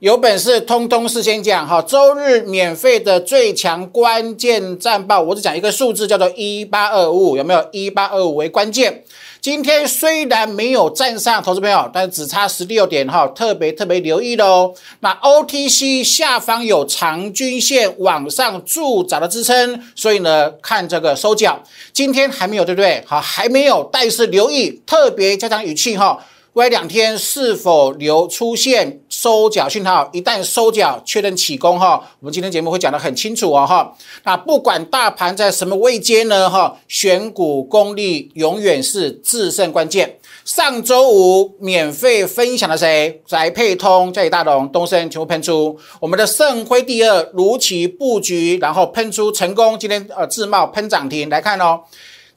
有本事通通事先讲哈，周日免费的最强关键战报，我只讲一个数字，叫做一八二五，有没有？一八二五为关键。今天虽然没有站上，投资朋友，但只差十六点哈，特别特别留意喽。那 OTC 下方有长均线往上助涨的支撑，所以呢，看这个收脚。今天还没有，对不对？好，还没有，但是留意，特别加强语气哈。未来两天是否留出现收脚讯号？一旦收脚，确认起攻哈，我们今天节目会讲得很清楚哦哈。那不管大盘在什么位阶呢哈，选股功力永远是制胜关键。上周五免费分享的谁？宅配通、嘉里大龙、东升全部喷出。我们的盛辉第二如期布局，然后喷出成功。今天呃自贸喷涨停，来看哦，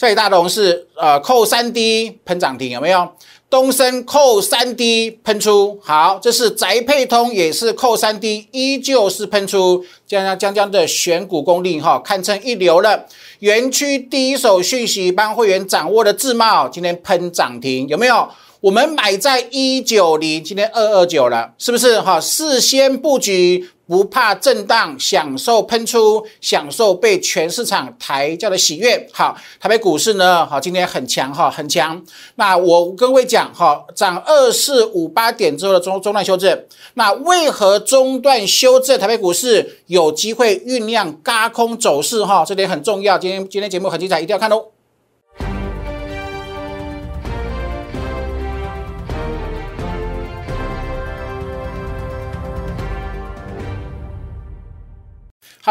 嘉里大龙是呃扣三 D 喷涨停，有没有？东升扣三 D 喷出，好，这是宅配通也是扣三 D，依旧是喷出，将将将将的选股功力哈，堪称一流了。园区第一手讯息帮会员掌握的自贸，今天喷涨停，有没有？我们买在一九零，今天二二九了，是不是哈？事先布局。不怕震荡，享受喷出，享受被全市场抬轿的喜悦。好，台北股市呢？好，今天很强哈，很强。那我跟各位讲哈，涨二四五八点之后的中中段修正。那为何中段修正？台北股市有机会酝酿嘎空走势哈，这点很重要。今天今天节目很精彩，一定要看哦。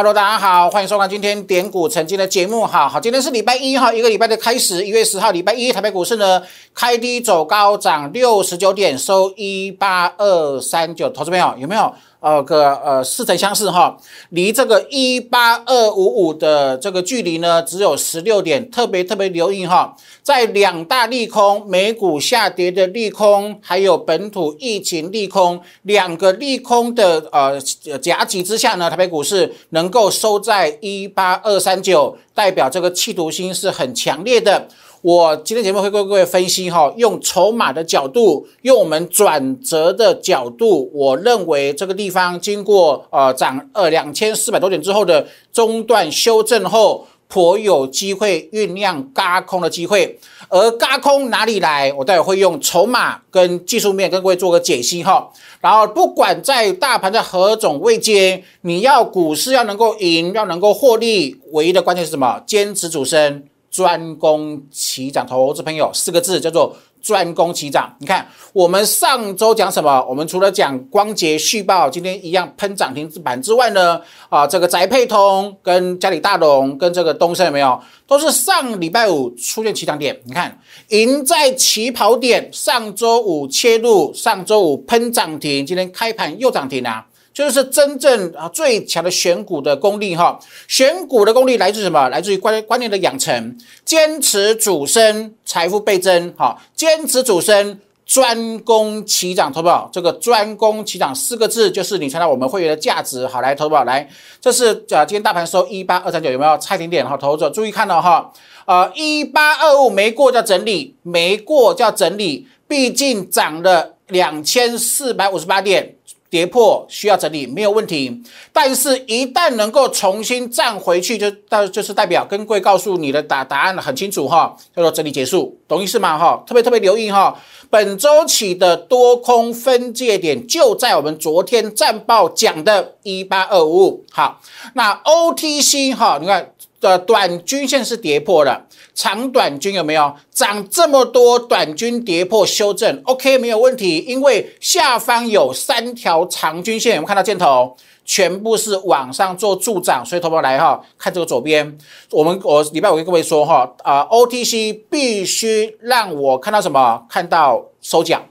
Hello，大家好，欢迎收看今天点股曾经的节目。哈，好，今天是礼拜一哈，一个礼拜的开始，一月十号，礼拜一，台北股市呢开低走高，涨六十九点，收一八二三九。投资朋友有没有？呃，个呃似曾相识哈，离这个一八二五五的这个距离呢，只有十六点，特别特别留意哈，在两大利空，美股下跌的利空，还有本土疫情利空，两个利空的呃夹击之下呢，台北股市能够收在一八二三九，代表这个企图心是很强烈的。我今天节目会跟各位分析哈，用筹码的角度，用我们转折的角度，我认为这个地方经过呃涨呃两千四百多点之后的中段修正后，颇有机会酝酿嘎空的机会。而嘎空哪里来？我待会会用筹码跟技术面跟各位做个解析哈。然后不管在大盘在何种位阶，你要股市要能够赢，要能够获利，唯一的关键是什么？坚持主升。专攻起涨，投资朋友四个字叫做专攻起涨。你看，我们上周讲什么？我们除了讲光捷续报今天一样喷涨停板之外呢，啊，这个宅配通跟嘉里大龙跟这个东升有没有？都是上礼拜五出现起涨点。你看，赢在起跑点，上周五切入，上周五喷涨停，今天开盘又涨停啊！这就是真正啊最强的选股的功力哈，选股的功力来自什么？来自于观观念的养成，坚持主升，财富倍增哈，坚持主升，专攻齐涨，投保这个专攻齐涨四个字就是你传到我们会员的价值。好，来投保来，这是啊今天大盘收一八二三九，有没有差一点点哈？投资者注意看到哈，呃一八二五没过叫整理，没过叫整理，毕竟涨了两千四百五十八点。跌破需要整理没有问题，但是一旦能够重新站回去，就到就是代表跟各位告诉你的答答案很清楚哈，叫做整理结束，懂意思吗哈？特别特别留意哈，本周起的多空分界点就在我们昨天战报讲的一八二五五。好，那 OTC 哈，你看。的短均线是跌破了，长短均有没有涨这么多？短均跌破修正，OK 没有问题，因为下方有三条长均线，我们看到箭头，全部是往上做助涨，所以投保来哈，看这个左边，我们我礼拜五跟各位说哈，啊 OTC 必须让我看到什么？看到收脚，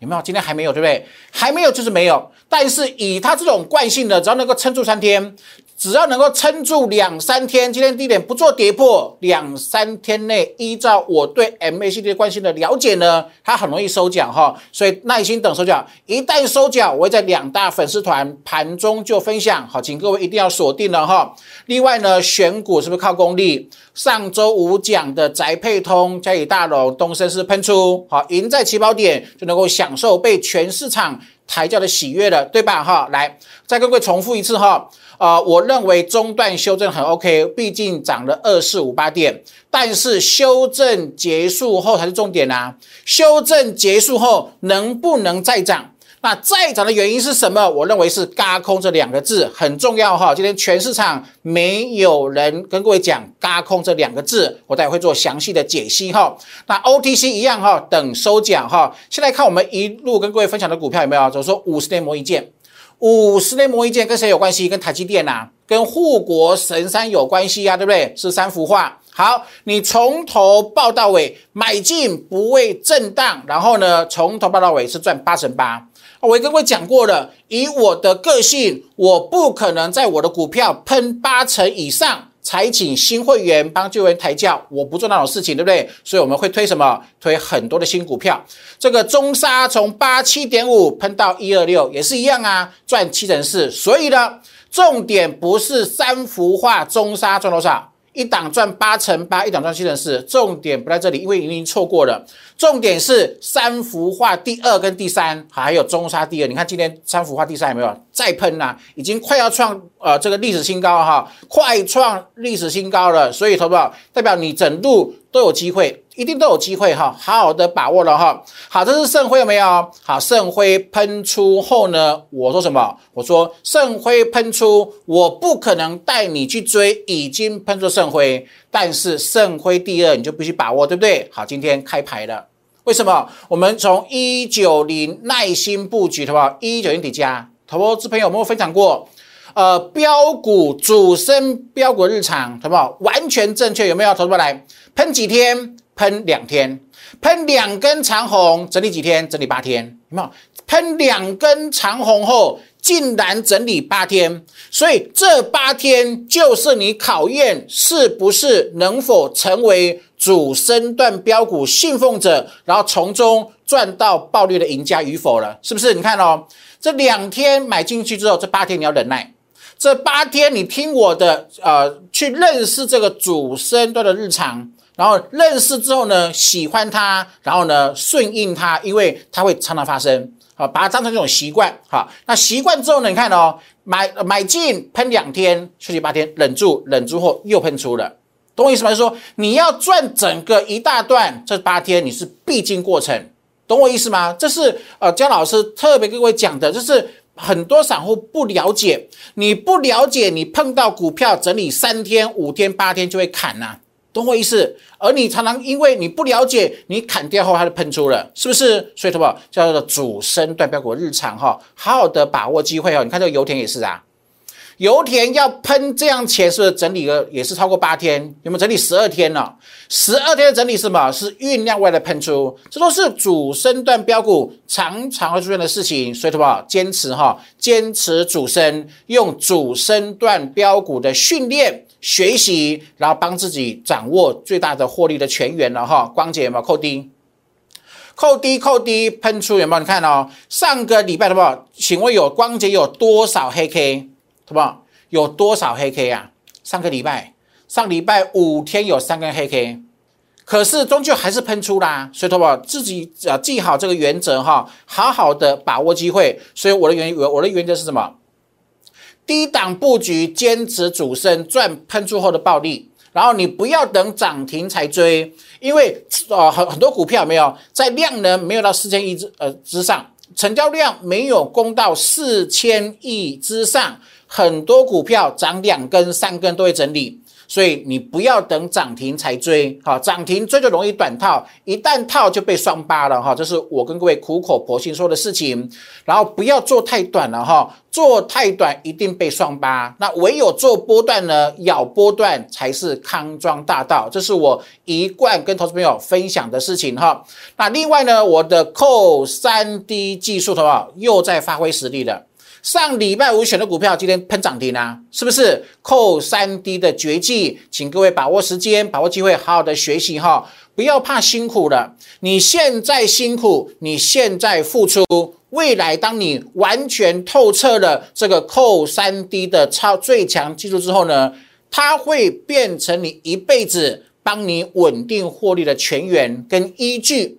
有没有？今天还没有，对不对？还没有就是没有，但是以它这种惯性的，只要能够撑住三天。只要能够撑住两三天，今天低点不做跌破，两三天内依照我对 MACD 关系的了解呢，它很容易收脚哈，所以耐心等收脚。一旦收脚，我会在两大粉丝团盘中就分享，好，请各位一定要锁定了哈。另外呢，选股是不是靠功力？上周五讲的宅配通、嘉以大龙、东升是喷出，好，赢在起跑点就能够享受被全市场。抬轿的喜悦了，对吧？哈，来再跟各位重复一次哈。呃，我认为中段修正很 OK，毕竟涨了二四五八点，但是修正结束后才是重点啊。修正结束后能不能再涨？那再涨的原因是什么？我认为是“嘎空”这两个字很重要哈。今天全市场没有人跟各位讲“嘎空”这两个字，我待会会做详细的解析哈。那 OTC 一样哈，等收奖哈。现在看我们一路跟各位分享的股票有没有？就说五十年磨一剑，五十年磨一剑跟谁有关系？跟台积电呐，跟护国神山有关系啊，对不对？是三幅画。好，你从头报到尾，买进不为震荡，然后呢，从头报到尾是赚八成八。我跟各位讲过了，以我的个性，我不可能在我的股票喷八成以上才请新会员帮旧员抬轿，我不做那种事情，对不对？所以我们会推什么？推很多的新股票。这个中沙从八七点五喷到一二六，也是一样啊，赚七成四。所以呢，重点不是三幅画中沙赚多少。一档赚八乘八，一档赚七乘四，重点不在这里，因为已经错过了。重点是三幅画第二跟第三，还有中沙第二。你看今天三幅画第三有没有再喷呐？已经快要创呃这个历史新高哈，快创历史新高了。所以，投保代表你整度都有机会。一定都有机会哈，好好的把握了哈。好，这是盛辉有没有？好，盛辉喷出后呢？我说什么？我说盛辉喷出，我不可能带你去追已经喷出盛辉，但是盛辉第二你就必须把握，对不对？好，今天开牌了，为什么？我们从一九零耐心布局，好不好？一九零底加，投资朋友有没有分享过？呃，标股主升标股日常，好不好？完全正确，有没有？投资来喷几天？喷两天，喷两根长红，整理几天？整理八天，有没有？喷两根长红后，竟然整理八天，所以这八天就是你考验是不是能否成为主升段标股信奉者，然后从中赚到暴利的赢家与否了，是不是？你看哦，这两天买进去之后，这八天你要忍耐，这八天你听我的，呃，去认识这个主升段的日常。然后认识之后呢，喜欢它，然后呢顺应它，因为它会常常发生，好，把它当成一种习惯，好，那习惯之后呢，你看哦，买买进喷两天，休息八天，忍住，忍住后又喷出了，懂我意思吗？就是说你要赚整个一大段，这八天你是必经过程，懂我意思吗？这是呃姜老师特别跟各位讲的，就是很多散户不了解，你不了解，你碰到股票整理三天、五天、八天就会砍呐。懂我意思？而你常常因为你不了解，你砍掉后它就喷出了，是不是？所以，什么叫做主升段标股日常哈？好好的把握机会哦。你看这个油田也是啊，油田要喷这样钱，是不是整理了也是超过八天？有没有整理十二天了？十二天的整理是什么？是酝酿外来喷出，这都是主升段标股常常会出现的事情。所以，什么坚持哈？坚持主升，用主升段标股的训练。学习，然后帮自己掌握最大的获利的泉源了哈。光姐有没有扣低？扣低扣低喷出有没有？你看哦，上个礼拜的不？请问有光姐有多少黑 K？好不好？有多少黑 K 啊？上个礼拜，上礼拜五天有三根黑 K，可是终究还是喷出啦。所以，好不好？自己啊记好这个原则哈，好好的把握机会。所以我的原我我的原则是什么？低档布局，坚持主升赚喷出后的暴利，然后你不要等涨停才追，因为呃很很多股票没有在量能没有到四千亿之呃之上，成交量没有攻到四千亿之上，很多股票涨两根三根都会整理。所以你不要等涨停才追，哈，涨停追就容易短套，一旦套就被双八了，哈，这是我跟各位苦口婆心说的事情。然后不要做太短了，哈，做太短一定被双八。那唯有做波段呢，咬波段才是康庄大道，这是我一贯跟投资朋友分享的事情，哈。那另外呢，我的扣三 D 技术，的话又在发挥实力了。上礼拜五选的股票，今天喷涨停啊，是不是？扣三 D 的绝技，请各位把握时间，把握机会，好好的学习哈，不要怕辛苦了。你现在辛苦，你现在付出，未来当你完全透彻了这个扣三 D 的超最强技术之后呢，它会变成你一辈子帮你稳定获利的泉源跟依据。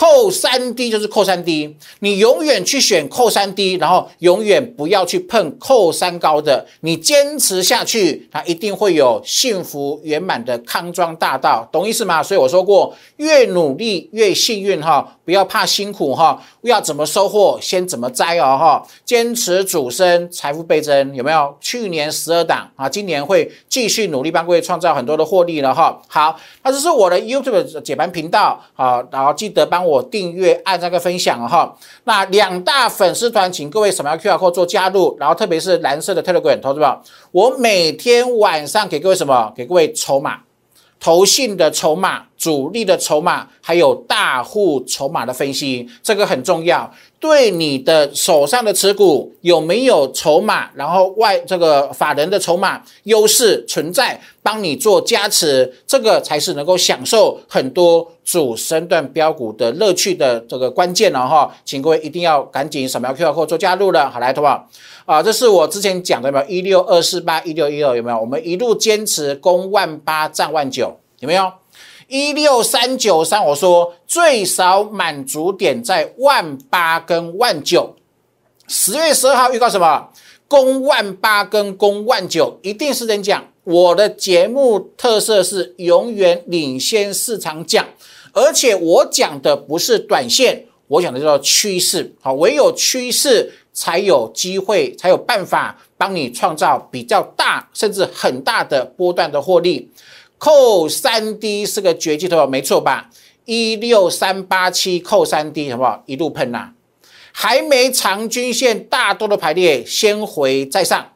扣三低就是扣三低，你永远去选扣三低，然后永远不要去碰扣三高的，你坚持下去，它一定会有幸福圆满的康庄大道，懂意思吗？所以我说过，越努力越幸运哈，不要怕辛苦哈，要怎么收获先怎么摘哦哈，坚持主升，财富倍增，有没有？去年十二档啊，今年会继续努力帮各位创造很多的获利了哈。好，那这是我的 YouTube 解盘频道啊，然后记得帮我。订阅按这个分享哈，那两大粉丝团，请各位扫描 QR code 做加入，然后特别是蓝色的 Telegram，投资者，我每天晚上给各位什么？给各位筹码。投信的筹码、主力的筹码，还有大户筹码的分析，这个很重要。对你的手上的持股有没有筹码，然后外这个法人的筹码优势存在，帮你做加持，这个才是能够享受很多主升段标股的乐趣的这个关键了哈。请各位一定要赶紧扫描 QR code 做加入了。好，来，投保。啊，这是我之前讲的有没有？一六二四八一六一二有没有？我们一路坚持攻万八涨万九，有没有？一六三九三，我说最少满足点在万八跟万九。十月十二号预告什么？攻万八跟攻万九，一定是真讲。我的节目特色是永远领先市场讲，而且我讲的不是短线，我讲的叫趋势。好，唯有趋势。才有机会，才有办法帮你创造比较大甚至很大的波段的获利。扣三 D 是个绝技，对吧？没错吧？一六三八七扣三 D，好不好？一路喷呐，还没长均线大多的排列，先回再上。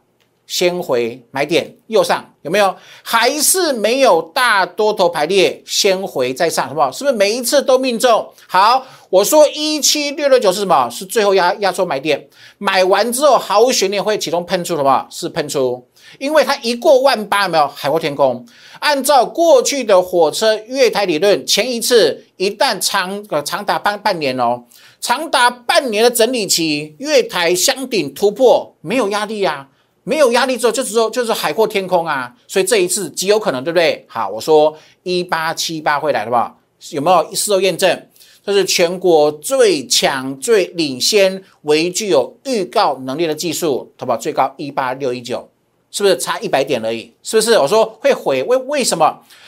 先回买点右上有没有？还是没有大多头排列，先回再上，好不好？是不是每一次都命中？好，我说一七六六九是什么？是最后压压缩买点，买完之后毫无悬念会启动喷出，什么？是喷出，因为它一过万八，有没有海阔天空？按照过去的火车月台理论，前一次一旦长呃长达半半年哦，长达半年的整理期，月台箱顶突破没有压力啊。没有压力之后，就是说就是海阔天空啊，所以这一次极有可能，对不对？好，我说一八七八会来的吧？有没有事后验证？这是全国最强、最领先、唯具有预告能力的技术，好不好？最高一八六一九，是不是差一百点而已？是不是？我说会回，为为什么？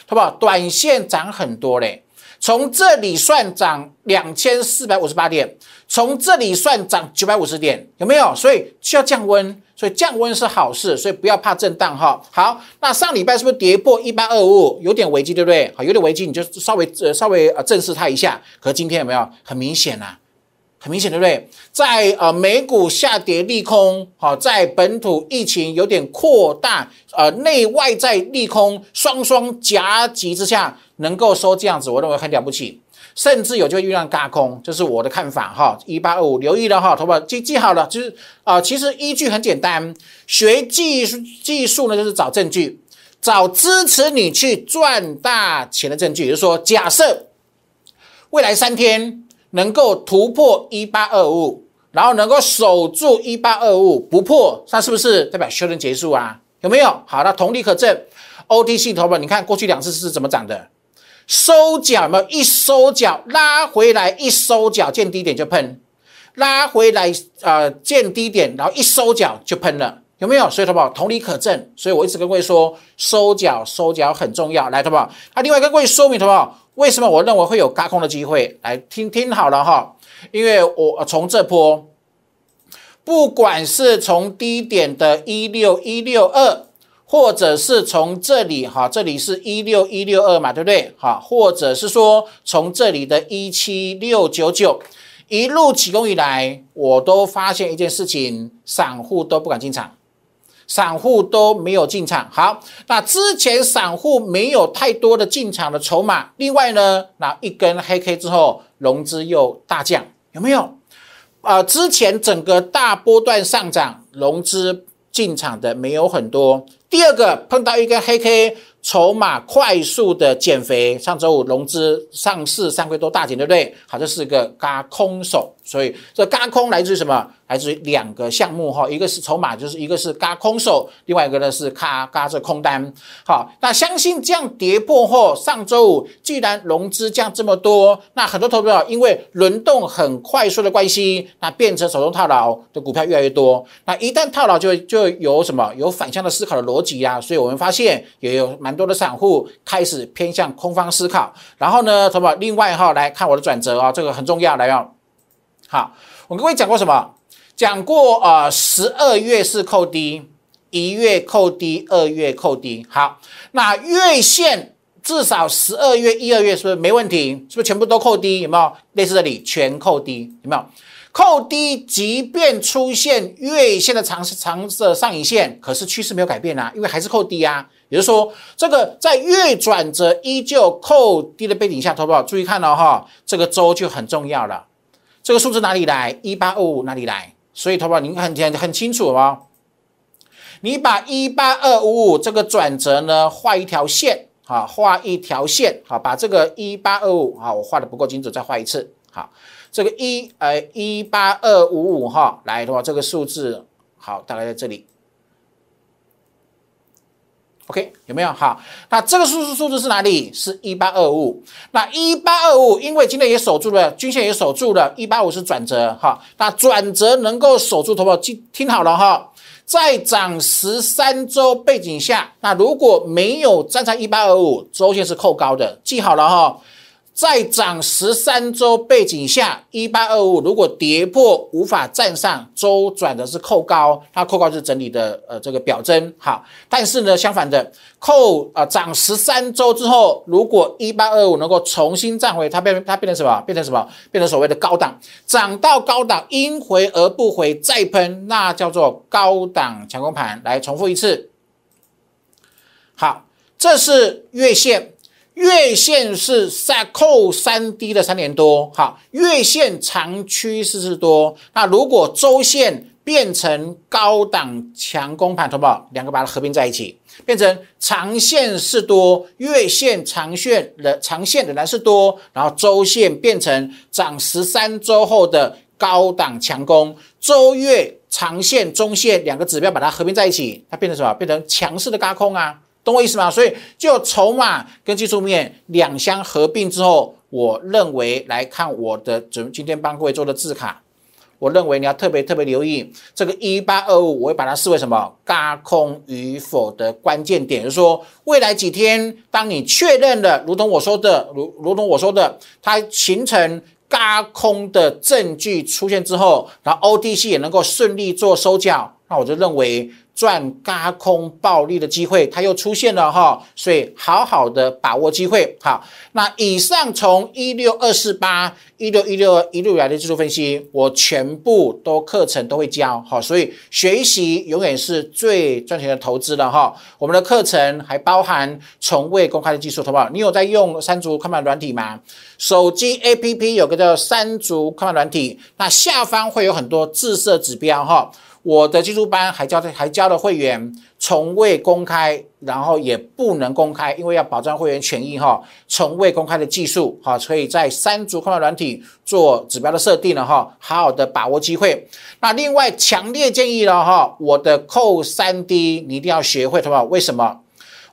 好不好？短线涨很多嘞。从这里算涨两千四百五十八点，从这里算涨九百五十点，有没有？所以需要降温，所以降温是好事，所以不要怕震荡哈。好，那上礼拜是不是跌破一八二五，有点危机，对不对？好，有点危机，你就稍微呃稍微呃正视它一下。可今天有没有很明显呐？很明显，对不对？在呃美股下跌利空，好，在本土疫情有点扩大，呃内外在利空双双夹击之下。能够收这样子，我认为很了不起，甚至有就会遇上嘎空，这是我的看法哈。一八二五，留意了哈，投保记记好了，就是啊，其实依据很简单，学技术技术呢，就是找证据，找支持你去赚大钱的证据。也就是说，假设未来三天能够突破一八二五，然后能够守住一八二五不破，那是不是代表修正结束啊？有没有？好，那同理可证，OTC 投保，你看过去两次是怎么涨的？收脚有没有？一收脚拉回来，一收脚见低点就喷，拉回来呃见低点，然后一收脚就喷了，有没有？所以，好不好？同理可证。所以我一直跟各位说，收脚收脚很重要。来，好不好？那另外跟各位说明，好不好？为什么我认为会有嘎空的机会？来听听好了哈，因为我从这波，不管是从低点的一六一六二。或者是从这里哈，这里是一六一六二嘛，对不对？哈，或者是说从这里的一七六九九一路起攻以来，我都发现一件事情，散户都不敢进场，散户都没有进场。好，那之前散户没有太多的进场的筹码。另外呢，那一根黑 K 之后，融资又大降，有没有？啊，之前整个大波段上涨，融资进场的没有很多。第二个碰到一根黑 K，筹码快速的减肥。上周五融资上市三个多大减，对不对？好，这是一个嘎空手。所以这嘎空来自于什么？来自于两个项目哈，一个是筹码，就是一个是嘎空手，另外一个呢是嘎嘎这空单。好，那相信这样跌破后，上周五既然融资降这么多，那很多投资者因为轮动很快速的关系，那变成手中套牢的股票越来越多。那一旦套牢，就就有什么有反向的思考的逻辑啊。所以我们发现也有蛮多的散户开始偏向空方思考。然后呢，什么？另外哈，来看我的转折啊，这个很重要，来哦。好，我跟各位讲过什么？讲过啊，十二月是扣低，一月扣低，二月扣低。好，那月线至少十二月、一二月是不是没问题？是不是全部都扣低？有没有类似这里全扣低？有没有扣低？即便出现月线的长长的上影线，可是趋势没有改变啊，因为还是扣低啊。也就是说，这个在月转折依旧扣低的背景下，投保注意看了哈，这个周就很重要了。这个数字哪里来？一八二五哪里来？所以，投保你很很很清楚哦。你把一八二五五这个转折呢，画一条线，好，画一条线，好，把这个一八二五，好，我画的不够精准，再画一次，好，这个一，呃，一八二五五，哈，来的话，这个数字，好，大概在这里。OK，有没有？好，那这个数字数字是哪里？是一八二五。那一八二五，因为今天也守住了，均线也守住了，一八五是转折，哈。那转折能够守住，头保听听好了哈，在涨十三周背景下，那如果没有站在一八二五，周线是扣高的，记好了哈。在涨十三周背景下，一八二五如果跌破无法站上周转的是扣高，它扣高是整理的呃这个表征好，但是呢相反的扣啊涨十三周之后，如果一八二五能够重新站回，它变它变成什么？变成什么？变成所谓的高档，涨到高档应回而不回再喷，那叫做高档强攻盘。来重复一次，好，这是月线。月线是在扣三低的三年多，好，月线长趋势是多。那如果周线变成高档强攻盘，好不好？两个把它合并在一起，变成长线是多，月线长线的长线仍然是多，然后周线变成涨十三周后的高档强攻，周月长线、中线两个指标把它合并在一起，它变成什么？变成强势的高空啊！懂我意思吗？所以就筹码跟技术面两相合并之后，我认为来看我的准今天帮各位做的字卡，我认为你要特别特别留意这个一八二五，我会把它视为什么？嘎空与否的关键点，就是说未来几天，当你确认了，如同我说的，如如同我说的，它形成嘎空的证据出现之后，然后 OTC 也能够顺利做收缴，那我就认为。赚嘎空暴利的机会，它又出现了哈，所以好好的把握机会。好，那以上从一六二四八、一六一六一路来的技术分析，我全部都课程都会教。好，所以学习永远是最赚钱的投资了哈。我们的课程还包含从未公开的技术，好不好？你有在用三足看盘软体吗？手机 APP 有个叫三足看盘软体，那下方会有很多自设指标哈。我的技术班还教的还教了会员，从未公开，然后也不能公开，因为要保障会员权益哈。从未公开的技术哈，可以在三足控的软体做指标的设定了哈，好好的把握机会。那另外强烈建议了哈，我的扣三 D 你一定要学会，好不好？为什么？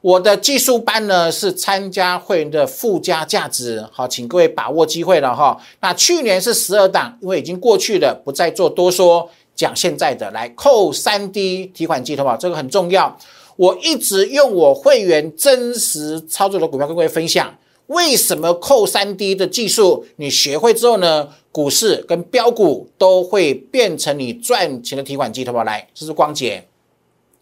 我的技术班呢是参加会员的附加价值，好，请各位把握机会了哈。那去年是十二档，因为已经过去了，不再做多说。讲现在的来扣三 D 提款机，好不好？这个很重要。我一直用我会员真实操作的股票跟各位分享，为什么扣三 D 的技术你学会之后呢？股市跟标股都会变成你赚钱的提款机，好不好？来，这是光洁，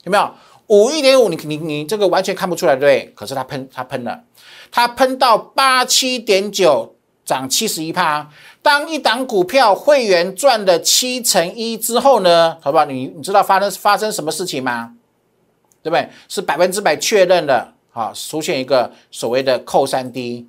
有没有？五一点五，你你你这个完全看不出来，对不对？可是它喷，它喷了，它喷到八七点九，涨七十一趴。当一档股票会员赚了七成一之后呢，好不好？你你知道发生发生什么事情吗？对不对？是百分之百确认的，好，出现一个所谓的扣三 D，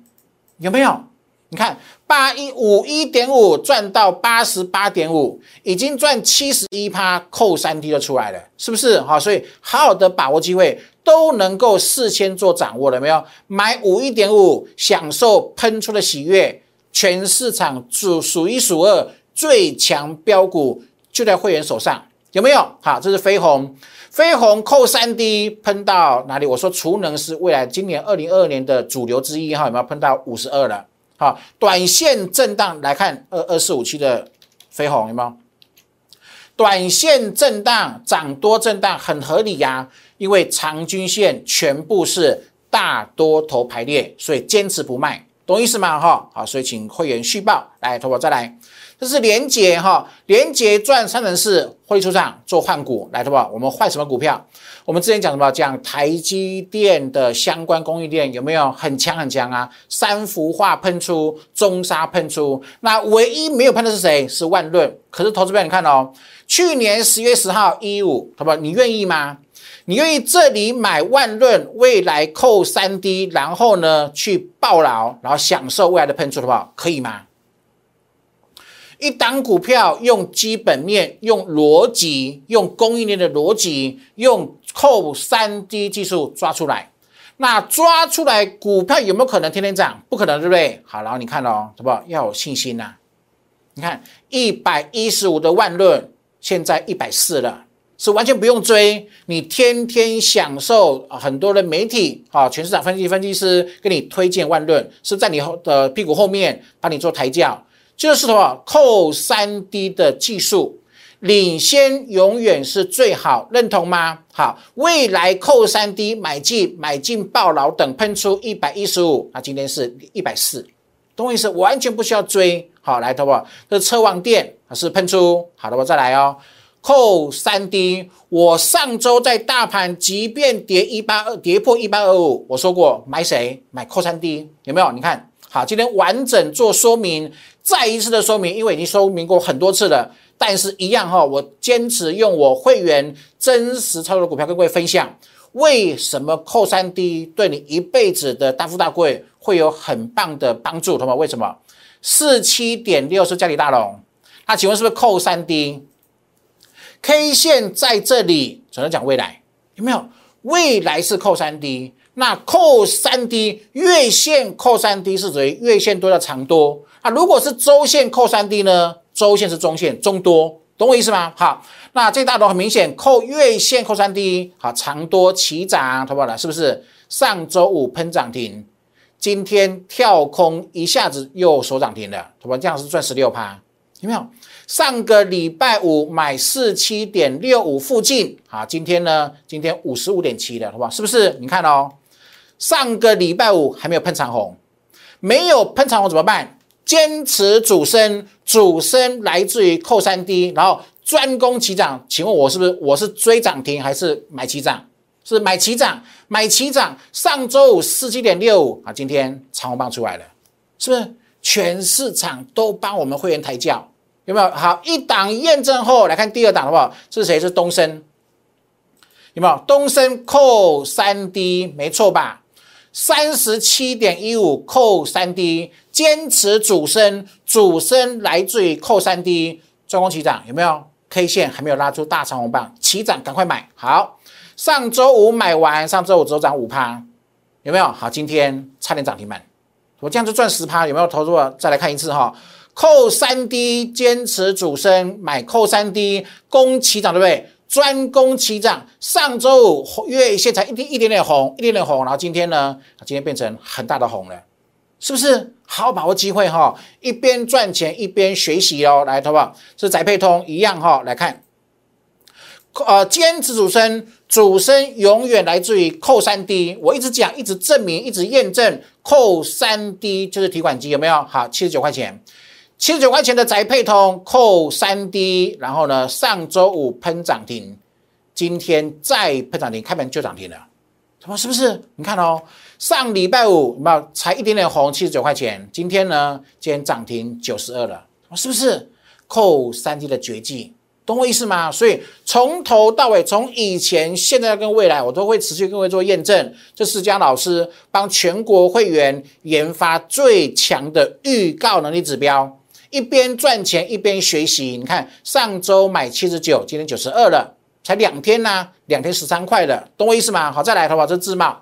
有没有？你看八一五一点五赚到八十八点五，已经赚七十一趴，扣三 D 就出来了，是不是？好，所以好好的把握机会，都能够事先做掌握了没有？买五一点五，享受喷出的喜悦。全市场数数一数二最强标股就在会员手上，有没有？好，这是飞鸿，飞鸿扣三 D 喷到哪里？我说储能是未来今年二零二二年的主流之一哈，有没有喷到五十二了？好，短线震荡来看二二四五七的飞鸿有没有？短线震荡涨多震荡很合理呀，因为长均线全部是大多头排列，所以坚持不卖。懂意思吗？哈，好，所以请会员续报来，投保再来，这是连结哈，连结赚三成四，获利出场做换股来，投保，我们换什么股票？我们之前讲什么？讲台积电的相关供应链有没有很强很强啊？三幅画喷出，中沙喷出，那唯一没有喷的是谁？是万润。可是投资票你看哦，去年十月十号一五，投保？你愿意吗？你愿意这里买万润，未来扣三 D，然后呢去抱牢，然后享受未来的喷出，好不好？可以吗？一档股票用基本面、用逻辑、用供应链的逻辑、用扣三 D 技术抓出来，那抓出来股票有没有可能天天涨？不可能，对不对？好，然后你看哦，好不好？要有信心呐。你看一百一十五的万润，现在一百四了。是完全不用追，你天天享受很多的媒体啊，全市场分析分析师给你推荐万润，是在你后的屁股后面帮你做抬轿，就是什么扣三 D 的技术领先永远是最好，认同吗？好，未来扣三 D 买进买进爆牢等喷出一百一十五，那今天是一百四，懂我意思？完全不需要追，好来，好不好？这车王店是喷出，好的，我再来哦。扣三 D，我上周在大盘即便跌一八二，跌破一八二五，我说过买谁买扣三 D 有没有？你看好，今天完整做说明，再一次的说明，因为已经说明过很多次了，但是一样哈，我坚持用我会员真实操作的股票跟各位分享，为什么扣三 D 对你一辈子的大富大贵会有很棒的帮助？同学为什么？四七点六是嘉里大龙，那请问是不是扣三 D？K 线在这里，只能讲未来有没有？未来是扣三 D，那扣三 D 月线扣三 D 是属于月线多的长多啊。如果是周线扣三 D 呢？周线是中线中多，懂我意思吗？好，那这大头很明显，扣月线扣三 D，好长多齐涨，好不好？是不是？上周五喷涨停，今天跳空一下子又收涨停了，好吧？这样是赚十六趴，有没有？上个礼拜五买四七点六五附近，好，今天呢？今天五十五点七了，好不好？是不是？你看哦，上个礼拜五还没有喷长红，没有喷长红怎么办？坚持主升，主升来自于扣三 D，然后专攻起涨。请问我是不是我是追涨停还是买起涨？是买起涨，买起涨。上周五四七点六五啊，今天长红棒出来了，是不是？全市场都帮我们会员抬轿。有没有好一档验证后来看第二档好不好？是谁？是东升，有没有？东升扣三 D 没错吧？三十七点一五扣三 D，坚持主升，主升来自于扣三 D，专攻起涨有没有？K 线还没有拉出大长红棒，起涨赶快买。好，上周五买完，上周五只涨五趴，有没有？好，今天差点涨停板，我这样就赚十趴，有没有投入？再来看一次哈。扣三 D 坚持主升买扣三 D 攻起涨对不对？专攻起涨，上周五月线才一点一点点红，一点点红，然后今天呢？今天变成很大的红了，是不是？好好把握机会哈，一边赚钱一边学习哦。来，好不好？是宅配通一样哈。来看，呃，坚持主升，主升永远来自于扣三 D。我一直讲，一直证明，一直验证，扣三 D 就是提款机，有没有？好，七十九块钱。七十九块钱的宅配通扣三 D，然后呢，上周五喷涨停，今天再喷涨停，开门就涨停了，什么是不是？你看哦，上礼拜五有没有才一点点红，七十九块钱，今天呢，今天涨停九十二了，是不是？扣三 D 的绝技，懂我意思吗？所以从头到尾，从以前、现在跟未来，我都会持续跟各位做验证。这四家老师帮全国会员研发最强的预告能力指标。一边赚钱一边学习，你看上周买七十九，今天九十二了，才两天呢，两天十三块了，懂我意思吗？好，再来，好不好？这自贸，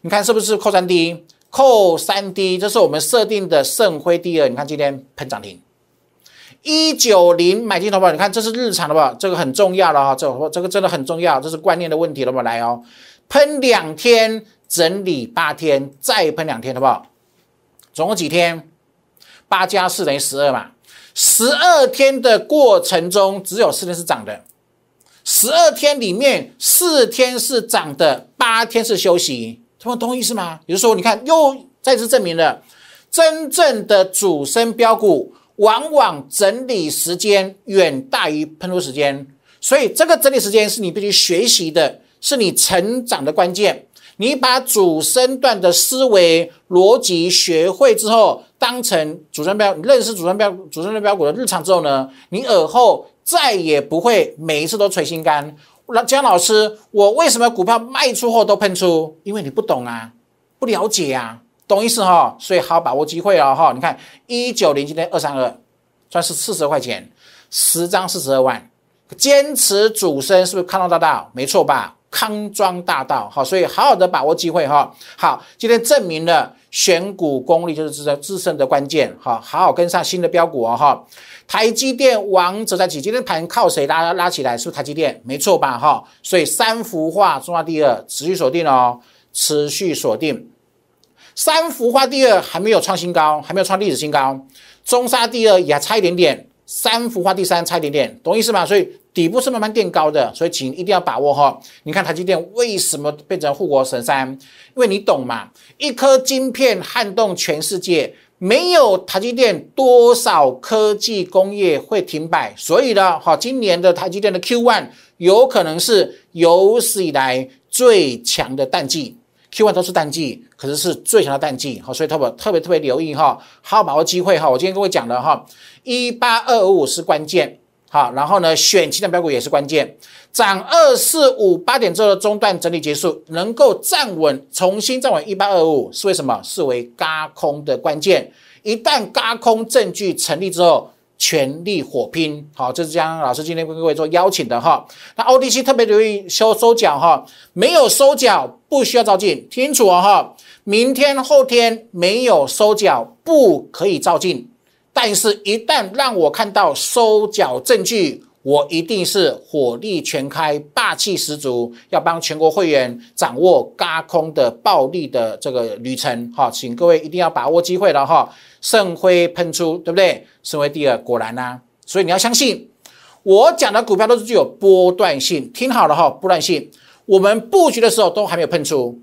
你看是不是扣三 D？扣三 D，这是我们设定的盛辉第二，你看今天喷涨停，一九零买进，好不好？你看这是日常的吧？这个很重要了哈，这这个真的很重要，这是观念的问题了，不来哦，喷两天，整理八天，再喷两天，好不好？总共几天？八加四等于十二嘛？十二天的过程中，只有四天是涨的。十二天里面，四天是涨的，八天是休息。他们懂意思吗？也就是说，你看又再次证明了，真正的主升标股，往往整理时间远大于喷出时间。所以，这个整理时间是你必须学习的，是你成长的关键。你把主升段的思维逻辑学会之后，当成主升标，认识主升标、主升的标股的日常之后呢，你耳后再也不会每一次都捶心肝。那姜老师，我为什么股票卖出后都喷出？因为你不懂啊，不了解啊，懂意思哈？所以好把握机会了哈。你看一九零今天二三二，算是四十块钱，十张四十二万，坚持主升是不是看到大道？没错吧？康庄大道，好，所以好好的把握机会哈。好，今天证明了选股功力就是自自身的关键，好，好好跟上新的标股哦哈。台积电王者在起，今天盘靠谁拉拉起来？是不是台积电？没错吧哈。所以三幅画中华第二，持续锁定哦，持续锁定。三幅画第二还没有创新高，还没有创历史新高。中沙第二也还差一点点，三幅画第三差一点点，懂意思吗？所以。底部是慢慢垫高的，所以请一定要把握哈。你看台积电为什么变成护国神山？因为你懂嘛，一颗晶片撼动全世界，没有台积电，多少科技工业会停摆？所以呢，哈，今年的台积电的 Q one 有可能是有史以来最强的淡季。Q1 都是淡季，可是是最强的淡季，好，所以特别特别特别留意哈，好好把握机会哈。我今天跟各位讲的哈，一八二五是关键。好，然后呢，选其他标股也是关键。涨二四五八点之后的中段整理结束，能够站稳，重新站稳一八二五，是为什么？视为嘎空的关键。一旦嘎空证据成立之后，全力火拼。好，这是江老师今天跟各位做邀请的哈。那 ODC 特别留意收收脚哈，没有收脚不需要照进，清楚哦哈。明天后天没有收脚不可以照进。但是，一旦让我看到收缴证据，我一定是火力全开，霸气十足，要帮全国会员掌握嘎空的暴利的这个旅程。哈，请各位一定要把握机会了哈！圣辉喷出，对不对？圣辉第二，果然呐。所以你要相信，我讲的股票都是具有波段性。听好了哈，波段性。我们布局的时候都还没有喷出，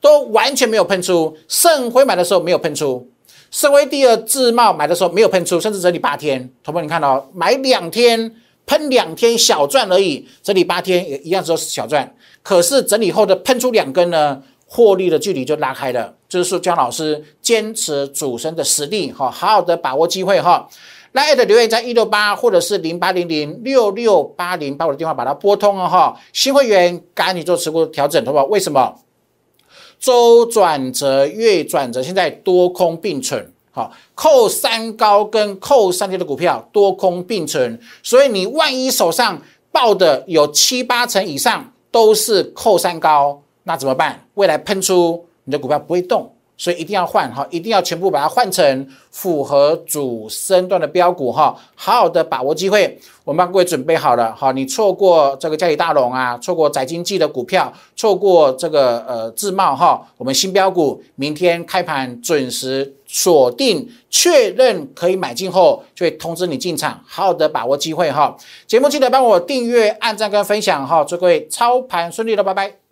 都完全没有喷出。圣辉买的时候没有喷出。身为第二自贸买的时候没有喷出，甚至整理八天。同学们，你看到买两天喷两天小赚而已，整理八天也一样只有小赚。可是整理后的喷出两根呢，获利的距离就拉开了。就是说姜老师坚持主升的实力哈，好好的把握机会哈。来的留言在一六八或者是零八零零六六八零，把我的电话把它拨通了哈。新会员赶紧做持股调整，好不好？为什么？周转折、月转折，现在多空并存，好，扣三高跟扣三跌的股票多空并存，所以你万一手上抱的有七八成以上都是扣三高，那怎么办？未来喷出你的股票不会动。所以一定要换哈，一定要全部把它换成符合主升段的标股哈，好好的把握机会。我们帮各位准备好了哈，你错过这个嘉里大龙啊，错过载经济的股票，错过这个呃自贸哈，我们新标股明天开盘准时锁定，确认可以买进后，就会通知你进场，好好的把握机会哈。节目记得帮我订阅、按赞跟分享哈，祝各位操盘顺利了，拜拜。